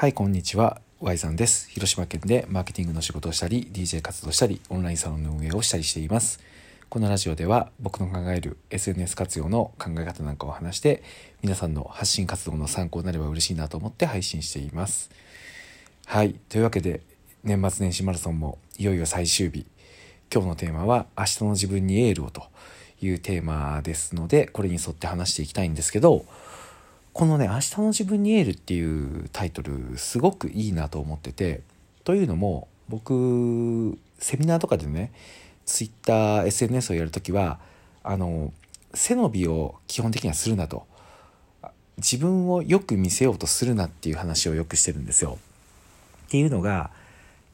はい、こんにちは。Y さんです。広島県でマーケティングの仕事をしたり、DJ 活動したり、オンラインサロンの運営をしたりしています。このラジオでは僕の考える SNS 活用の考え方なんかを話して、皆さんの発信活動の参考になれば嬉しいなと思って配信しています。はい、というわけで、年末年始マラソンもいよいよ最終日。今日のテーマは、明日の自分にエールをというテーマですので、これに沿って話していきたいんですけど、このね「明日の自分にエール」っていうタイトルすごくいいなと思っててというのも僕セミナーとかでね TwitterSNS をやるときはあの背伸びを基本的にはするなと自分をよく見せようとするなっていう話をよくしてるんですよ。っていうのが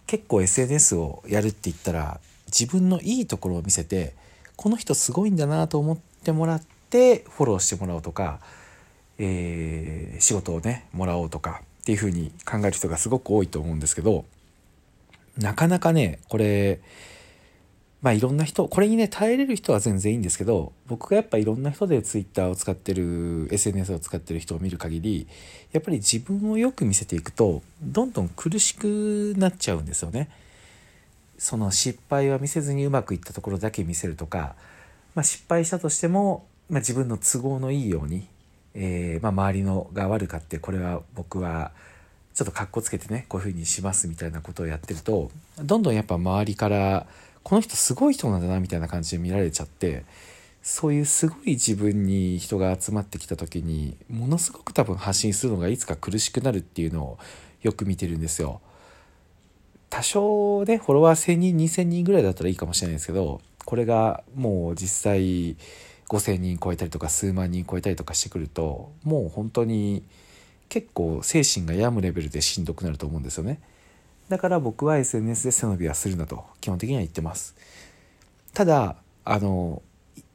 結構 SNS をやるって言ったら自分のいいところを見せてこの人すごいんだなと思ってもらってフォローしてもらおうとかえー、仕事をねもらおうとかっていうふうに考える人がすごく多いと思うんですけどなかなかねこれまあいろんな人これにね耐えれる人は全然いいんですけど僕がやっぱいろんな人で Twitter を使ってる SNS を使ってる人を見る限りやっぱり自分をよく見せていくとどんどん苦しくなっちゃうんですよね。その失敗は見せずにうまくいったところだけ見せるとか、まあ、失敗したとしても、まあ、自分の都合のいいようにえー、まあ、周りのが悪かってこれは僕はちょっとかっこつけてねこういうふうにしますみたいなことをやってるとどんどんやっぱ周りからこの人すごい人なんだなみたいな感じで見られちゃってそういうすごい自分に人が集まってきた時にものすごく多分発信するのがいつか苦しくなるっていうのをよく見てるんですよ。多少ねフォロワー1,000人2,000人ぐらいだったらいいかもしれないですけどこれがもう実際5,000人超えたりとか数万人超えたりとかしてくるともう本当に結構精神が病むレベルでしんどくなると思うんですよね。だから僕は SNS で背伸びはするなと基本的には言ってます。ただあの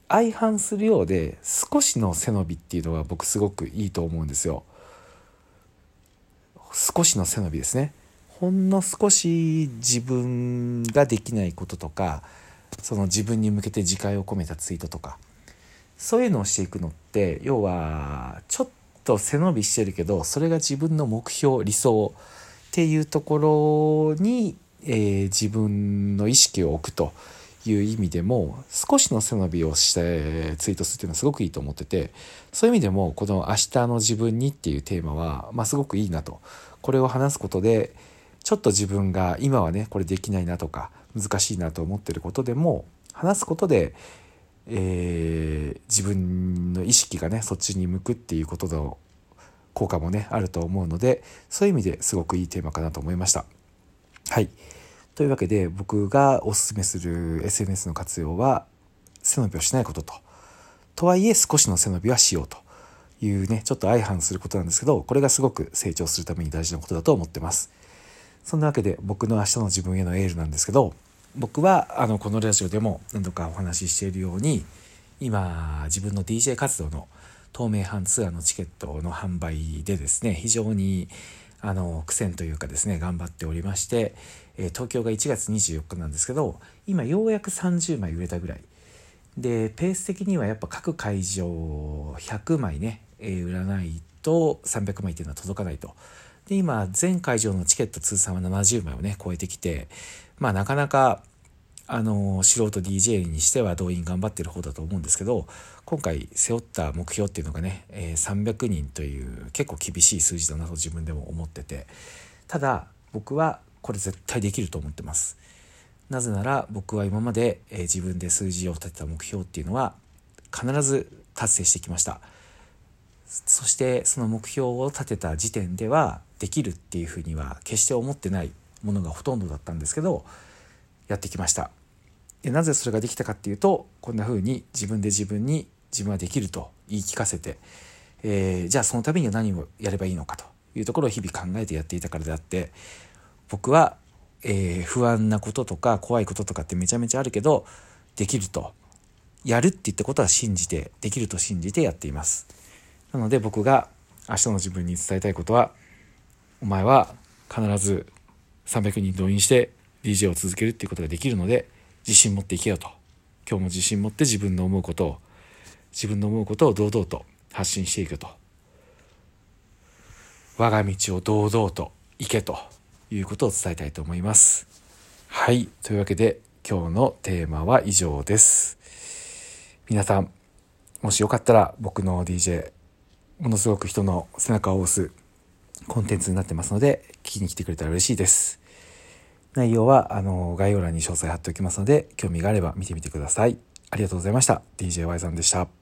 相反するようで少しの背伸びっていうのは僕すごくいいと思うんですよ。少しの背伸びですね。ほんの少し自分ができないこととかその自分に向けて自戒を込めたツイートとかそういうのをしていくのって要はちょっと背伸びしてるけどそれが自分の目標理想っていうところに、えー、自分の意識を置くという意味でも少しの背伸びをしてツイートするっていうのはすごくいいと思っててそういう意味でもこの「明日の自分に」っていうテーマは、まあ、すごくいいなと。これを話すことでちょっと自分が今はねこれできないなとか難しいなと思ってることでも話すことでえー、自分の意識がねそっちに向くっていうことの効果もねあると思うのでそういう意味ですごくいいテーマかなと思いました。はいというわけで僕がおすすめする SNS の活用は背伸びをしないことと。とはいえ少しの背伸びはしようというねちょっと相反することなんですけどこれがすごく成長するために大事なことだと思ってます。そんなわけで僕の明日の自分へのエールなんですけど僕はあのこのラジオでも何度かお話ししているように今自分の DJ 活動の東名阪ツアーのチケットの販売でですね非常にあの苦戦というかですね頑張っておりまして、え東京が1月24日なんですけど今ようやく30枚売れたぐらいでペース的にはやっぱ各会場100枚ね、え、売らないと300枚っていうのは届かないと。で今全会場のチケット通算は70枚をね超えてきてまあなかなかあの素人 DJ にしては動員頑張ってる方だと思うんですけど今回背負った目標っていうのがね、え、300人という結構厳しい数字だなと自分でも思っててただ僕はこれ絶対できると思ってます。なぜなら僕は今まで、え、自分で数字を立てた目標っていうのは必ず達成してきました。そしてその目標を立てた時点ではできるっていうふうには決して思ってないものがほとんどだったんですけどやってきました。でなぜそれができたかっていうとこんな風に自分で自分に自分はできると言い聞かせて、えー、じゃあそのためには何をやればいいのかというところを日々考えてやっていたからであって僕は、えー、不安なこととか怖いこととかってめちゃめちゃあるけどできると。やるって言ったことは信じてできると信じてやっています。なので僕が明日の自分に伝えたいことはお前は必ず300人動員して DJ を続けるっていうことができるので自信持っていけよと今日も自信持って自分の思うことを自分の思うことを堂々と発信していくと我が道を堂々といけということを伝えたいと思います。はい。というわけで今日のテーマは以上です。皆さん、もしよかったら僕の DJ、ものすごく人の背中を押すコンテンツになってますので、聞きに来てくれたら嬉しいです。内容はあの概要欄に詳細貼っておきますので、興味があれば見てみてください。ありがとうございました。DJY さんでした。